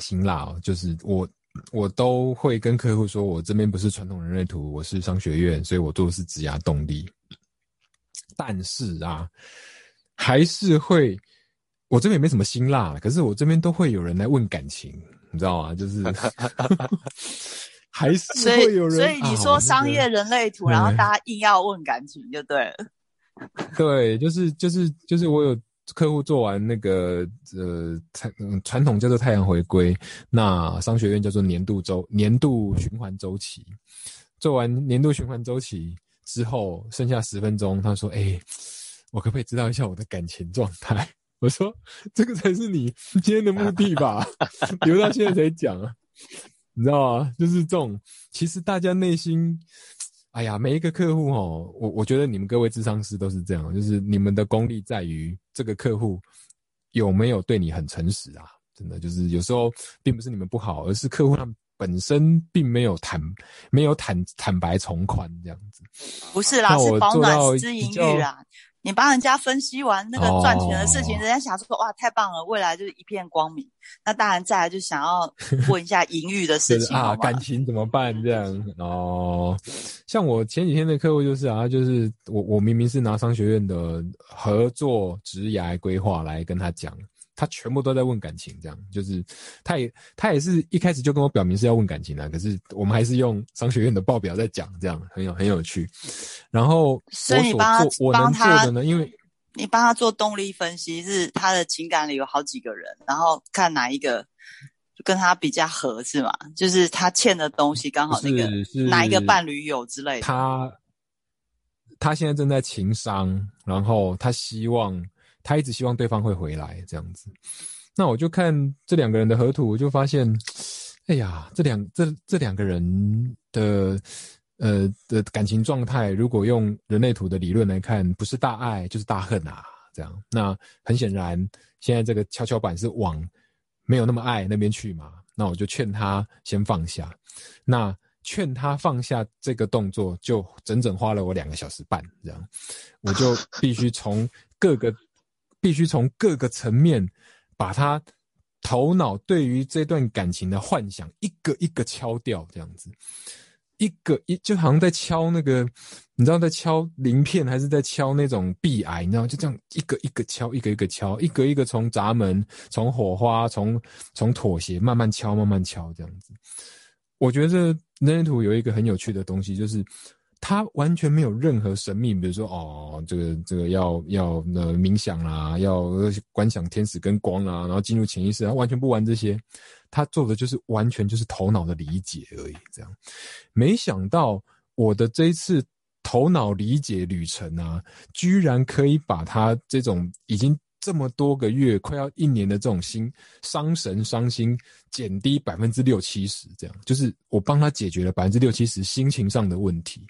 辛辣哦，就是我我都会跟客户说，我这边不是传统人类图，我是商学院，所以我做的是职涯动力。但是啊，还是会，我这边也没什么辛辣，可是我这边都会有人来问感情，你知道吗？就是 还是会有人。所以你说商业人类图，然后大家硬要问感情，就对了。对，就是就是就是我有。客户做完那个呃传传统叫做太阳回归，那商学院叫做年度周年度循环周期。做完年度循环周期之后，剩下十分钟，他说：“哎，我可不可以知道一下我的感情状态？” 我说：“这个才是你今天的目的吧？留到现在才讲啊，你知道吗？就是这种，其实大家内心。”哎呀，每一个客户哦，我我觉得你们各位智商师都是这样，就是你们的功力在于这个客户有没有对你很诚实啊？真的就是有时候并不是你们不好，而是客户他们本身并没有坦没有坦坦白从宽这样子。不是啦，是保暖思淫欲啦。你帮人家分析完那个赚钱的事情，人家想说哇太棒了，未来就是一片光明。那当然再来就想要 问一下淫欲的事情啊，感情怎么办这样哦？像我前几天的客户就是啊，就是我我明明是拿商学院的合作职涯规划来跟他讲。他全部都在问感情，这样就是他也他也是一开始就跟我表明是要问感情的，可是我们还是用商学院的报表在讲，这样很有很有趣。然后所以你帮他我能做的呢，因为你帮他做动力分析，是他的情感里有好几个人，然后看哪一个跟他比较合适嘛？就是他欠的东西刚好那个哪一个伴侣有之类的。他他现在正在情商，然后他希望。他一直希望对方会回来，这样子。那我就看这两个人的合图，我就发现，哎呀，这两这这两个人的呃的感情状态，如果用人类图的理论来看，不是大爱就是大恨啊，这样。那很显然，现在这个跷跷板是往没有那么爱那边去嘛。那我就劝他先放下。那劝他放下这个动作，就整整花了我两个小时半，这样。我就必须从各个。必须从各个层面，把他头脑对于这段感情的幻想一个一个敲掉，这样子，一个一就好像在敲那个，你知道在敲鳞片还是在敲那种壁癌，你知道就这样一个一个敲，一个一个敲，一个一个从闸门、从火花、从从妥协慢慢敲，慢慢敲，这样子。我觉得人类图有一个很有趣的东西，就是。他完全没有任何神秘，比如说哦，这个这个要要呃冥想啦，要观想天使跟光啊，然后进入潜意识，他完全不玩这些，他做的就是完全就是头脑的理解而已。这样，没想到我的这一次头脑理解旅程啊，居然可以把他这种已经。这么多个月，快要一年的这种心伤神伤心，减低百分之六七十，这样就是我帮他解决了百分之六七十心情上的问题。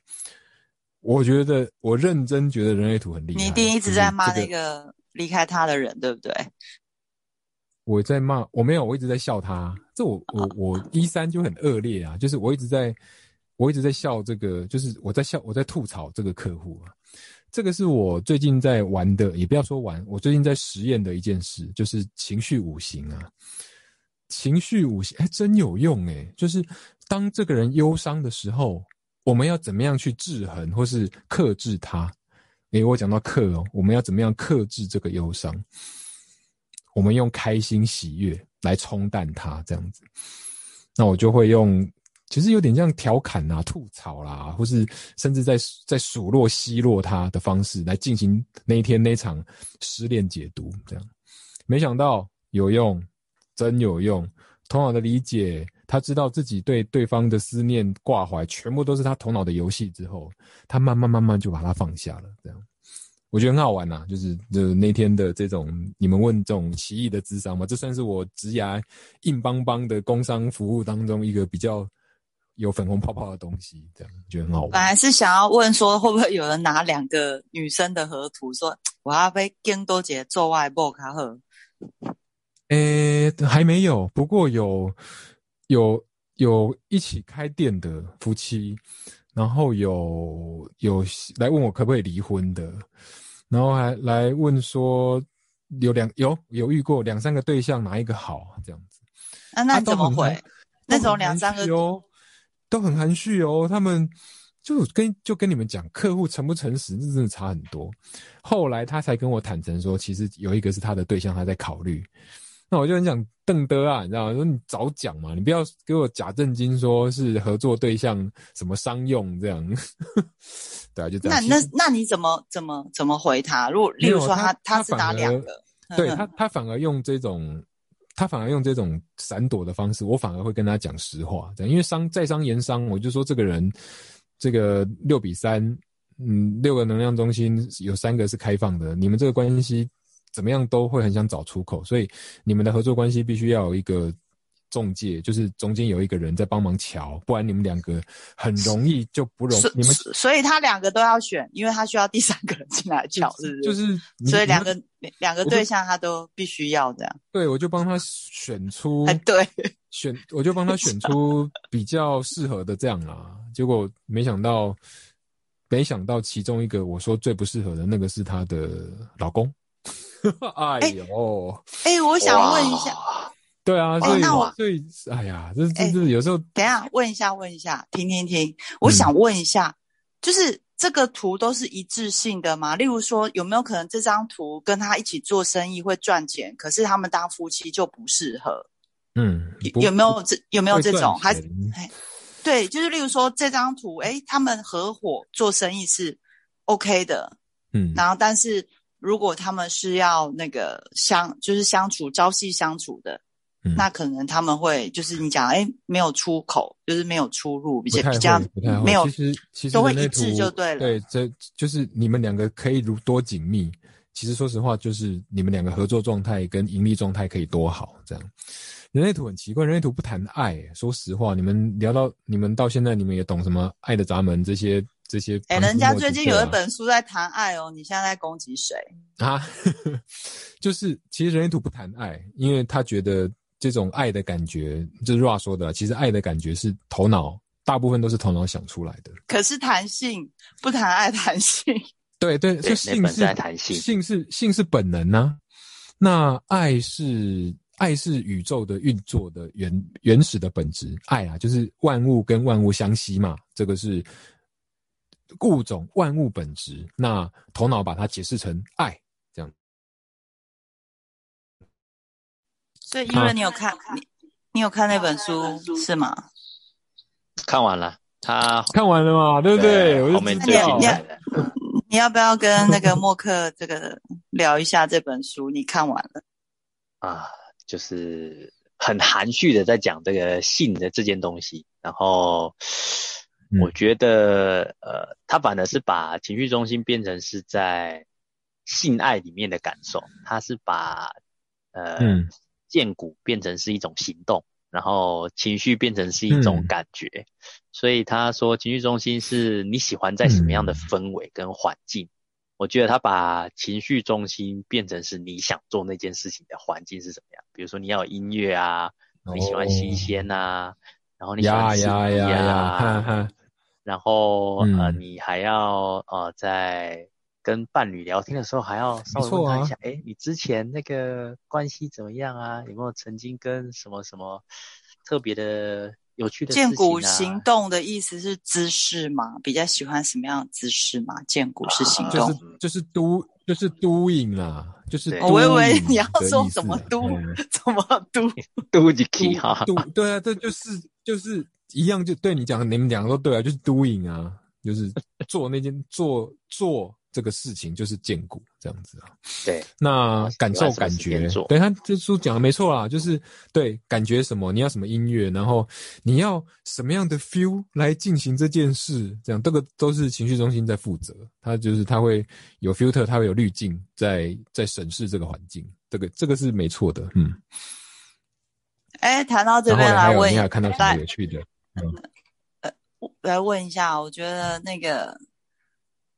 我觉得我认真觉得人类图很厉害。你一定一直在骂那个离开他的人，对不对？我在骂，我没有，我一直在笑他。这我我 我一三就很恶劣啊，就是我一直在，我一直在笑这个，就是我在笑，我在吐槽这个客户啊。这个是我最近在玩的，也不要说玩，我最近在实验的一件事，就是情绪五行啊。情绪五行，哎，真有用哎！就是当这个人忧伤的时候，我们要怎么样去制衡或是克制他？哎，我讲到克哦，我们要怎么样克制这个忧伤？我们用开心喜悦来冲淡它，这样子。那我就会用。其实有点像调侃啊、吐槽啦，或是甚至在在数落、奚落他的方式来进行那一天那场失恋解读，这样没想到有用，真有用。头脑的理解，他知道自己对对方的思念挂怀，全部都是他头脑的游戏之后，他慢慢慢慢就把它放下了。这样我觉得很好玩呐，就是就那天的这种你们问这种奇异的智商嘛，这算是我职涯硬邦邦的工商服务当中一个比较。有粉红泡泡的东西，这样觉得很好玩。本来是想要问说，会不会有人拿两个女生的合图，说我要被更多姐做外播卡赫？诶，还没有。不过有有有一起开店的夫妻，然后有有来问我可不可以离婚的，然后还来问说有两有有遇过两三个对象，哪一个好？这样子。那那怎么回？那种两三个哦，都很含蓄哦。他们就跟就跟你们讲，客户诚不诚实，这真的差很多。后来他才跟我坦诚说，其实有一个是他的对象，他在考虑。那我就很想邓德啊，你知道吗？说你早讲嘛，你不要给我假正经，说是合作对象什么商用这样。对啊，就这样。那那那你怎么怎么怎么回他？如果例如说他他是打两个，对他他反而用这种。他反而用这种闪躲的方式，我反而会跟他讲实话，因为商在商言商，我就说这个人，这个六比三，嗯，六个能量中心有三个是开放的，你们这个关系怎么样都会很想找出口，所以你们的合作关系必须要有一个。中介就是中间有一个人在帮忙瞧，不然你们两个很容易就不容你们。所以他两个都要选，因为他需要第三个人进来瞧，是不是？就是，所以两个两个对象他都必须要这样。对，我就帮他选出，对，选我就帮他选出比较适合的这样啦。结果没想到，没想到其中一个我说最不适合的那个是他的老公。哎呦，哎，我想问一下。对啊，所以所以哎呀，这这这有时候等一下问一下问一下，停停停，我想问一下，就是这个图都是一致性的吗？例如说，有没有可能这张图跟他一起做生意会赚钱，可是他们当夫妻就不适合？嗯，有没有这有没有这种？还对，就是例如说这张图，哎，他们合伙做生意是 OK 的，嗯，然后但是如果他们是要那个相就是相处朝夕相处的。那可能他们会就是你讲，哎，没有出口，就是没有出入，比较比较没有，其实其实都会一致就对了。对，这就是你们两个可以如多紧密。其实说实话，就是你们两个合作状态跟盈利状态可以多好。这样，人类图很奇怪，人类图不谈爱。说实话，你们聊到你们到现在，你们也懂什么爱的闸门这些这些。哎，人家最近有一本书在谈爱哦，你现在在攻击谁啊？就是其实人类图不谈爱，因为他觉得。这种爱的感觉，就是 Ra 说的，其实爱的感觉是头脑，大部分都是头脑想出来的。可是弹性不谈爱，弹性。对对，就性是弹性，性是性是本能呢。那爱是爱是宇宙的运作的原原始的本质。爱啊，就是万物跟万物相吸嘛，这个是物种万物本质。那头脑把它解释成爱。对，因为你有看，你你有看那本书是吗？看完了，他看完了嘛，对不对？我就知道。你要不要跟那个默克这个聊一下这本书？你看完了啊？就是很含蓄的在讲这个性的这件东西，然后我觉得呃，他反而是把情绪中心变成是在性爱里面的感受，他是把呃。建骨变成是一种行动，然后情绪变成是一种感觉，所以他说情绪中心是你喜欢在什么样的氛围跟环境。我觉得他把情绪中心变成是你想做那件事情的环境是怎么样？比如说你要有音乐啊，你喜欢新鲜啊，然后你喜欢刺激啊，然后呃你还要呃在。跟伴侣聊天的时候，还要稍微问他一下，哎，你之前那个关系怎么样啊？有没有曾经跟什么什么特别的、有趣的？见骨行动的意思是姿势吗？比较喜欢什么样的姿势吗？见骨是行动，就是就是 do 就是 doing 啦，就是我以为你要说怎么 do 怎么 do do 就 key 哈，do 对啊，这就是就是一样，就对你讲，你们两个都对啊，就是 doing 啊，就是做那件做做。这个事情就是坚固这样子啊，对，那感受感觉，对他这书讲的没错啦，就是对感觉什么，你要什么音乐，然后你要什么样的 feel 来进行这件事，这样这个都是情绪中心在负责，他就是他会有 filter，他会有滤镜在在审视这个环境，这个这个是没错的，嗯。哎，谈到这边来问，你还看到什么有趣的？呃，来问一下，我觉得那个。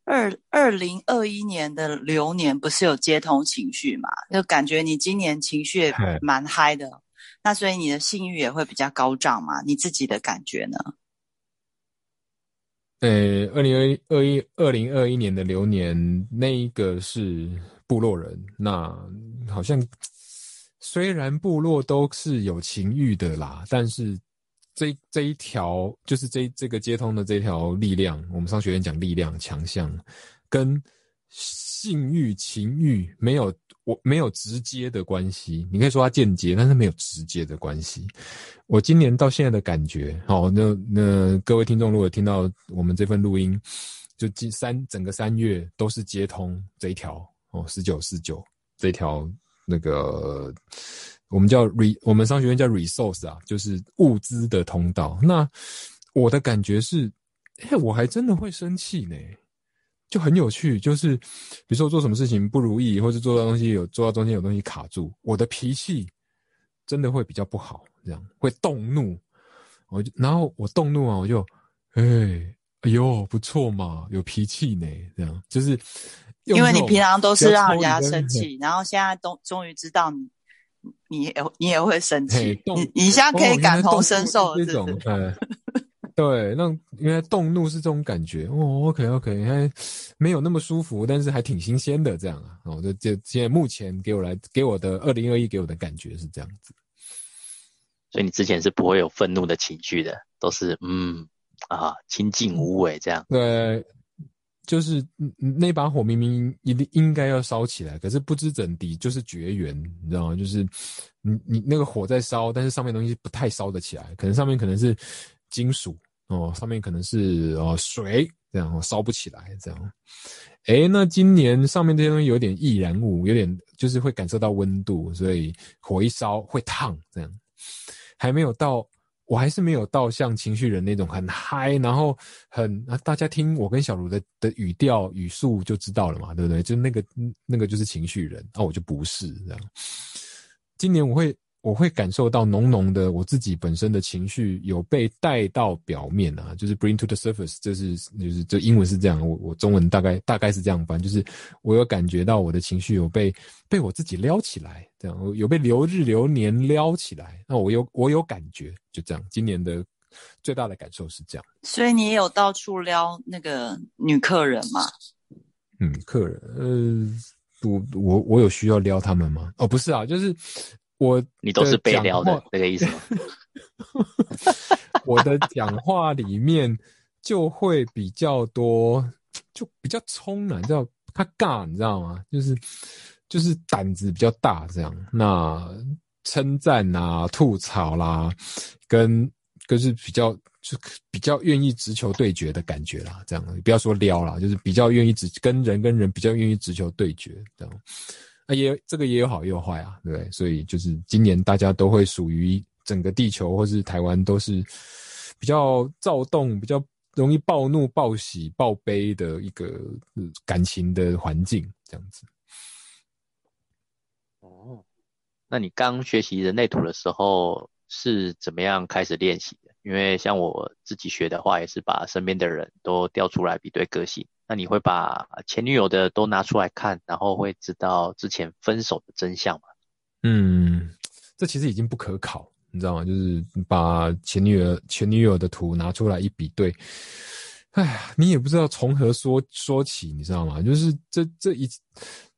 二二零二一年的流年不是有接通情绪嘛？就感觉你今年情绪蛮嗨的，那所以你的性欲也会比较高涨嘛？你自己的感觉呢？呃，二零二二一二零二一年的流年，那一个是部落人，那好像虽然部落都是有情欲的啦，但是这这一条就是这这个接通的这条力量，我们商学院讲力量强项，跟性欲情欲没有我没有直接的关系，你可以说它间接，但是没有直接的关系。我今年到现在的感觉，好，那那各位听众如果听到我们这份录音，就今三整个三月都是接通这一条哦，十九四九这条。那个我们叫 re，我们商学院叫 resource 啊，就是物资的通道。那我的感觉是，哎，我还真的会生气呢，就很有趣。就是比如说做什么事情不如意，或者做到东西有做到中间有东西卡住，我的脾气真的会比较不好，这样会动怒。我就然后我动怒啊，我就哎哎呦不错嘛，有脾气呢，这样就是。因为你平常都是让人家生气，然后现在都终于知道你，你也你也会生气，你你现在可以感同身受这种，对，让因为动怒是这种感觉哦，OK OK，还没有那么舒服，但是还挺新鲜的这样啊，哦，就就现在目前给我来给我的二零二一给我的感觉是这样子，所以你之前是不会有愤怒的情绪的，都是嗯啊清净无为这样，对。就是那把火明明一定应该要烧起来，可是不知怎地就是绝缘，你知道吗？就是你你那个火在烧，但是上面东西不太烧得起来，可能上面可能是金属哦，上面可能是哦水这样烧不起来这样。哎，那今年上面这些东西有点易燃物，有点就是会感受到温度，所以火一烧会烫这样，还没有到。我还是没有到像情绪人那种很嗨，然后很啊，大家听我跟小茹的的语调语速就知道了嘛，对不对？就那个那个就是情绪人，那我就不是这样。今年我会。我会感受到浓浓的我自己本身的情绪有被带到表面啊，就是 bring to the surface，这是就是这英文是这样，我我中文大概大概是这样翻，就是我有感觉到我的情绪有被被我自己撩起来，这样有被流日流年撩起来，那我有我有感觉，就这样。今年的最大的感受是这样。所以你也有到处撩那个女客人吗？嗯，客人，呃，我我我有需要撩他们吗？哦，不是啊，就是。我你都是被撩的那个意思吗？我的讲话里面就会比较多，就比较冲啊，叫他尬，你知道吗？就是就是胆子比较大这样。那称赞啊、吐槽啦，跟跟是比较就比较愿意直球对决的感觉啦。这样不要说撩啦，就是比较愿意直跟人跟人比较愿意直球对决这样。啊，也这个也有好也有坏啊，对不对？所以就是今年大家都会属于整个地球或是台湾都是比较躁动、比较容易暴怒、暴喜、暴悲的一个感情的环境，这样子。哦，那你刚学习人类图的时候是怎么样开始练习的？因为像我自己学的话，也是把身边的人都调出来比对个性。那你会把前女友的都拿出来看，然后会知道之前分手的真相吗？嗯，这其实已经不可考，你知道吗？就是把前女友前女友的图拿出来一比对，哎呀，你也不知道从何说说起，你知道吗？就是这这一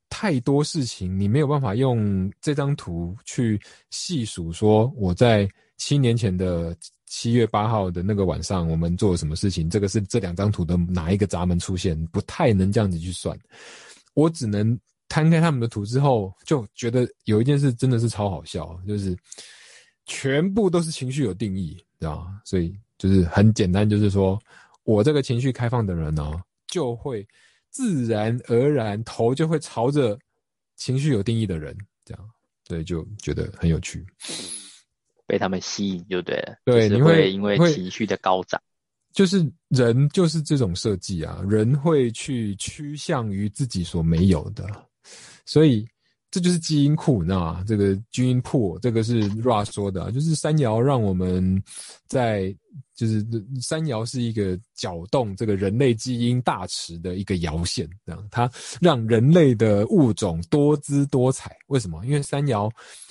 太多事情，你没有办法用这张图去细数，说我在七年前的。七月八号的那个晚上，我们做了什么事情？这个是这两张图的哪一个闸门出现？不太能这样子去算。我只能摊开他们的图之后，就觉得有一件事真的是超好笑，就是全部都是情绪有定义，知道吗？所以就是很简单，就是说我这个情绪开放的人呢，就会自然而然头就会朝着情绪有定义的人，这样，所以就觉得很有趣。被他们吸引就对了，对，你会因为情绪的高涨，就是人就是这种设计啊，人会去趋向于自己所没有的，所以这就是基因库，你知道吗？这个基因库，这个是 Ra 说的，就是山摇让我们在，就是山摇是一个搅动这个人类基因大池的一个摇线，这样它让人类的物种多姿多彩。为什么？因为山摇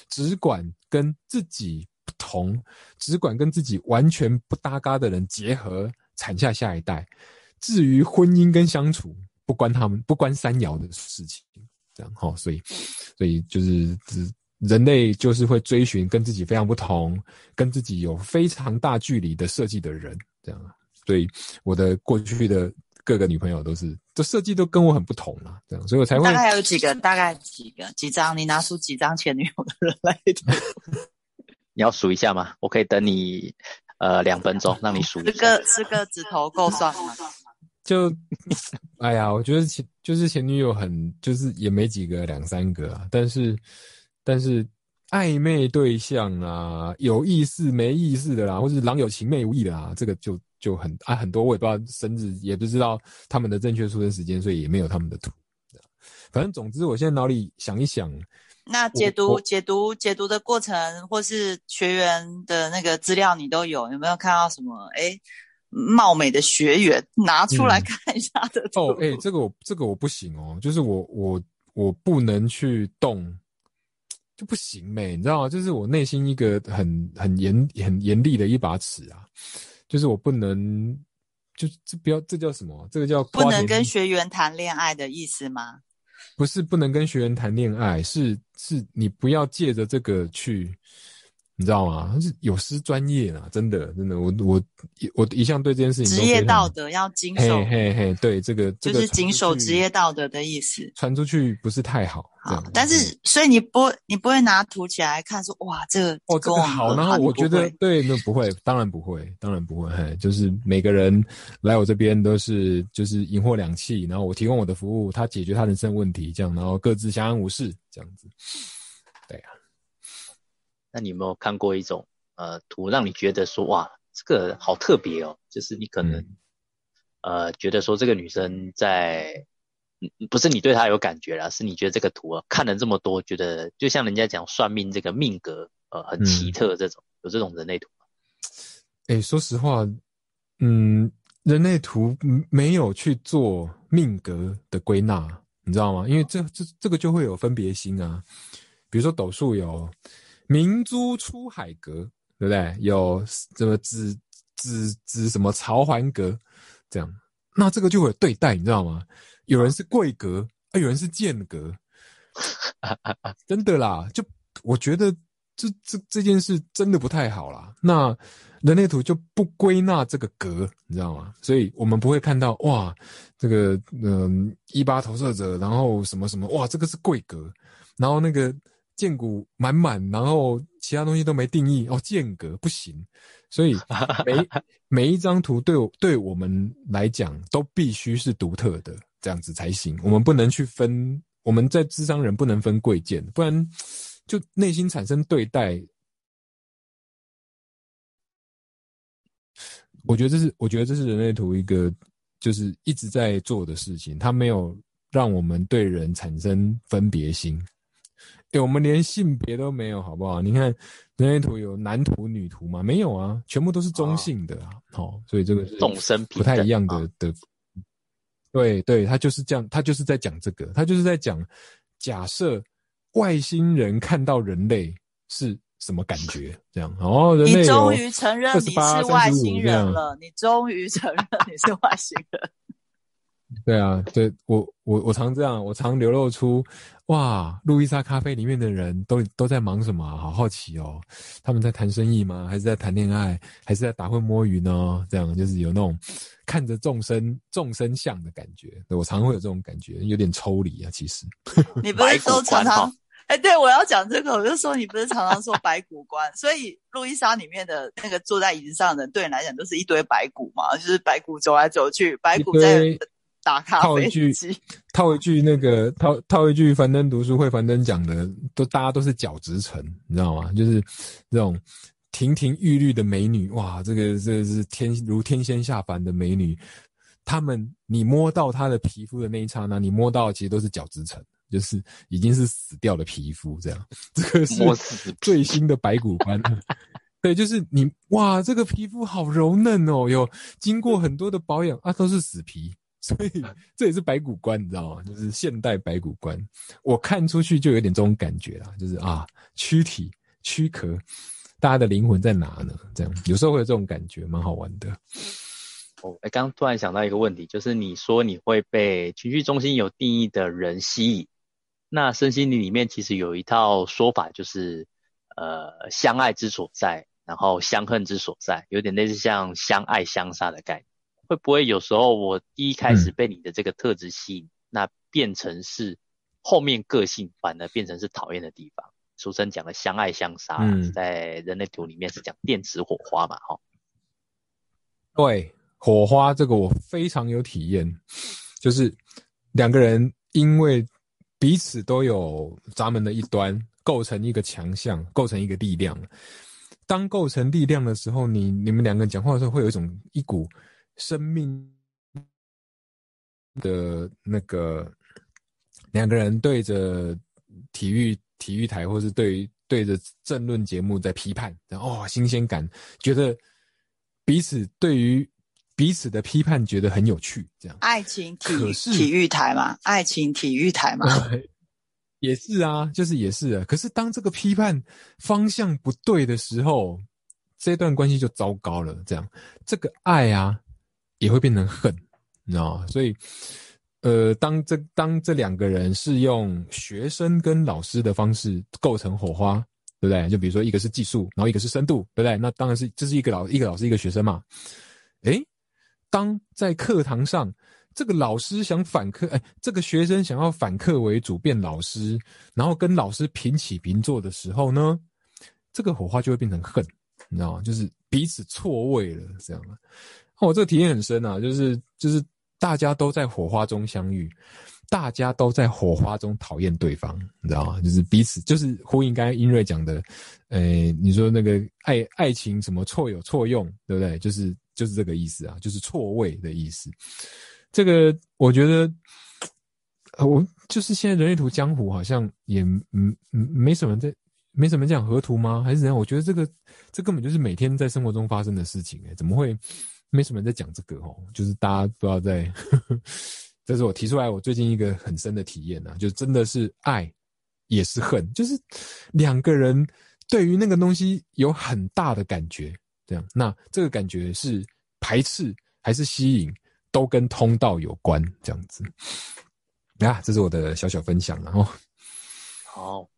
只管跟自己。同只管跟自己完全不搭嘎的人结合，产下下一代。至于婚姻跟相处，不关他们，不关三爻的事情。这样哈，所以，所以就是只人类就是会追寻跟自己非常不同、跟自己有非常大距离的设计的人，这样。所以我的过去的各个女朋友都是，这设计都跟我很不同啊，这样，所以我才会。大概有几个？大概几个？几张？你拿出几张前女友的人来 你要数一下吗？我可以等你，呃，两分钟让你数。十个十个指头够算吗？就，哎呀，我觉得前就是前女友很，就是也没几个，两三个啊。但是，但是暧昧对象啊，有意思没意思的啦，或是郎有情妹无意的啦，这个就就很啊很多，我也不知道生日，也不知道他们的正确出生时间，所以也没有他们的图。反正总之，我现在脑里想一想。那解读解读解读的过程，或是学员的那个资料，你都有有没有看到什么？哎，貌美的学员拿出来看一下的哦，哎，这个我这个我不行哦，就是我我我不能去动，就不行呗，你知道吗？就是我内心一个很很严很严厉的一把尺啊，就是我不能，就这不要这叫什么？这个叫不能跟学员谈恋爱的意思吗？不是不能跟学员谈恋爱，是是你不要借着这个去。你知道吗？是有失专业啊！真的，真的，我我我一向对这件事情职业道德要谨守。嘿嘿嘿，对这个就是谨守职业道德的意思。传出去不是太好。好，但是所以你不你不会拿图起来看说哇这个哦这个好，然后我觉得对那不会，当然不会，当然不会。嘿，就是每个人来我这边都是就是赢货两气，然后我提供我的服务，他解决他人生问题，这样，然后各自相安无事，这样子。对啊。那你有没有看过一种呃图，让你觉得说哇，这个好特别哦？就是你可能呃觉得说这个女生在，不是你对她有感觉啦，是你觉得这个图啊看了这么多，觉得就像人家讲算命这个命格呃很奇特这种，有这种人类图吗？哎，说实话，嗯，人类图没有去做命格的归纳，你知道吗？因为这这这个就会有分别心啊，比如说斗数有。明珠出海阁，对不对？有什么指指指什么朝环阁，这样，那这个就会对待，你知道吗？有人是贵格，啊，有人是贱格，真的啦。就我觉得这这这件事真的不太好啦。那人类图就不归纳这个格，你知道吗？所以我们不会看到哇，这个嗯一八投射者，然后什么什么哇，这个是贵格，然后那个。剑骨满满，然后其他东西都没定义哦，间隔不行，所以每 每一张图对我对我们来讲都必须是独特的，这样子才行。我们不能去分，我们在智商人不能分贵贱，不然就内心产生对待。我觉得这是，我觉得这是人类图一个就是一直在做的事情，它没有让我们对人产生分别心。哎，我们连性别都没有，好不好？你看人类图有男图、女图吗？没有啊，全部都是中性的啊。好，所以这个是众生不太一样的的。对对，他就是这样，他就是在讲这个，他就是在讲假设外星人看到人类是什么感觉，这样。哦，人类你终于承认你是外星人了，你终于承认你是外星人。对啊，对我我我常这样，我常流露出，哇，路易莎咖啡里面的人都都在忙什么？好好奇哦，他们在谈生意吗？还是在谈恋爱？还是在打混摸鱼呢？这样就是有那种看着众生众生相的感觉。我常会有这种感觉，有点抽离啊。其实 你不是都常常哎，对我要讲这个，我就说你不是常常说白骨观，所以路易莎里面的那个坐在椅子上的人，对你来讲都是一堆白骨嘛，就是白骨走来走去，白骨在。打套一句，套一句那个套套一句樊登读书会樊登讲的，都大家都是角质层，你知道吗？就是这种亭亭玉立的美女，哇，这个这个是天如天仙下凡的美女，她们你摸到她的皮肤的那一刹那，你摸到其实都是角质层，就是已经是死掉的皮肤，这样，这个是最新的白骨斑，对，就是你哇，这个皮肤好柔嫩哦，有经过很多的保养啊，都是死皮。所以这也是白骨观，你知道吗？就是现代白骨观，我看出去就有点这种感觉啦，就是啊，躯体、躯壳，大家的灵魂在哪呢？这样有时候会有这种感觉，蛮好玩的。哦，哎，刚刚突然想到一个问题，就是你说你会被情绪中心有定义的人吸引，那身心灵里面其实有一套说法，就是呃相爱之所在，然后相恨之所在，有点类似像相爱相杀的概念。会不会有时候我一开始被你的这个特质吸引，那变成是后面个性反而变成是讨厌的地方？俗称讲的相爱相杀，在人类图里面是讲电磁火花嘛？哈，对，火花这个我非常有体验，就是两个人因为彼此都有闸门的一端，构成一个强项，构成一个力量。当构成力量的时候，你你们两个人讲话的时候，会有一种一股。生命的那个两个人对着体育体育台，或是对对着政论节目在批判，然后哦，新鲜感，觉得彼此对于彼此的批判觉得很有趣，这样。爱情体体育台嘛，爱情体育台嘛，也是啊，就是也是啊。可是当这个批判方向不对的时候，这段关系就糟糕了。这样，这个爱啊。也会变成恨，你知道吗？所以，呃，当这当这两个人是用学生跟老师的方式构成火花，对不对？就比如说一个是技术，然后一个是深度，对不对？那当然是这是一个老一个老师一个学生嘛。诶，当在课堂上，这个老师想反课，哎，这个学生想要反客为主变老师，然后跟老师平起平坐的时候呢，这个火花就会变成恨，你知道吗？就是彼此错位了，这样我这个体验很深啊，就是就是大家都在火花中相遇，大家都在火花中讨厌对方，你知道吗？就是彼此就是呼应刚才英瑞讲的，呃，你说那个爱爱情什么错有错用，对不对？就是就是这个意思啊，就是错位的意思。这个我觉得，我就是现在人类图江湖好像也嗯嗯没什么在没什么讲河图吗？还是怎样？我觉得这个这根本就是每天在生活中发生的事情哎，怎么会？没什么人在讲这个哦，就是大家不知道在，这是我提出来我最近一个很深的体验呐，就真的是爱也是恨，就是两个人对于那个东西有很大的感觉，这样，那这个感觉是排斥还是吸引，都跟通道有关，这样子。啊，这是我的小小分享了哦。好，